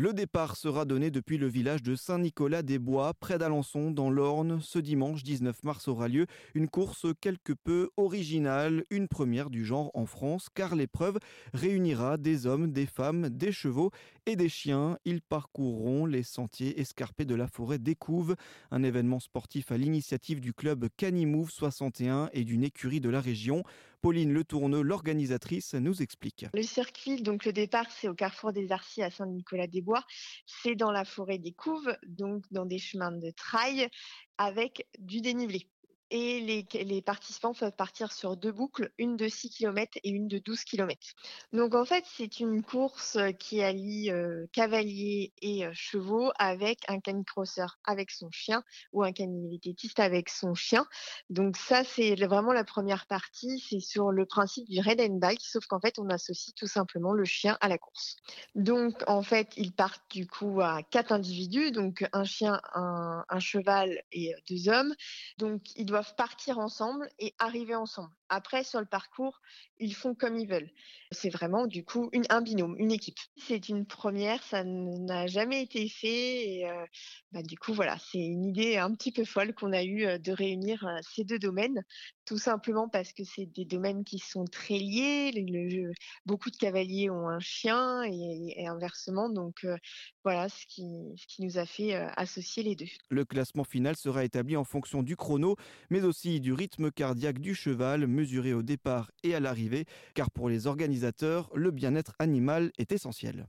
Le départ sera donné depuis le village de Saint-Nicolas-des-Bois, près d'Alençon, dans l'Orne. Ce dimanche 19 mars aura lieu une course quelque peu originale, une première du genre en France, car l'épreuve réunira des hommes, des femmes, des chevaux et des chiens. Ils parcourront les sentiers escarpés de la forêt d'Écouves, un événement sportif à l'initiative du club Canimouve 61 et d'une écurie de la région. Pauline Le Tourneux, l'organisatrice, nous explique. Le circuit, donc le départ, c'est au carrefour des Arcis à Saint-Nicolas-des-Bois. C'est dans la forêt des Couves, donc dans des chemins de trail avec du dénivelé et les, participants peuvent partir sur deux boucles, une de 6 km et une de 12 km. Donc en fait, c'est une course qui allie euh, cavaliers et chevaux avec un canicrosseur avec son chien ou un canivététiste avec son chien. Donc ça, c'est vraiment la première partie, c'est sur le principe du red and bike, sauf qu'en fait, on associe tout simplement le chien à la course. Donc en fait, ils partent du coup à quatre individus, donc un chien, un, un cheval et deux hommes. Donc ils doivent partir ensemble et arriver ensemble. Après, sur le parcours, ils font comme ils veulent. C'est vraiment, du coup, un binôme, une équipe. C'est une première, ça n'a jamais été fait. Euh, bah, du coup, voilà, c'est une idée un petit peu folle qu'on a eue euh, de réunir euh, ces deux domaines, tout simplement parce que c'est des domaines qui sont très liés. Beaucoup de cavaliers ont un chien et, inversement. Donc, voilà ce qui nous a fait associer les deux. Le classement final sera établi en fonction du chrono, mais aussi du rythme cardiaque du cheval mesuré au départ et à l'arrivée, car pour les organisateurs, le bien-être animal est essentiel.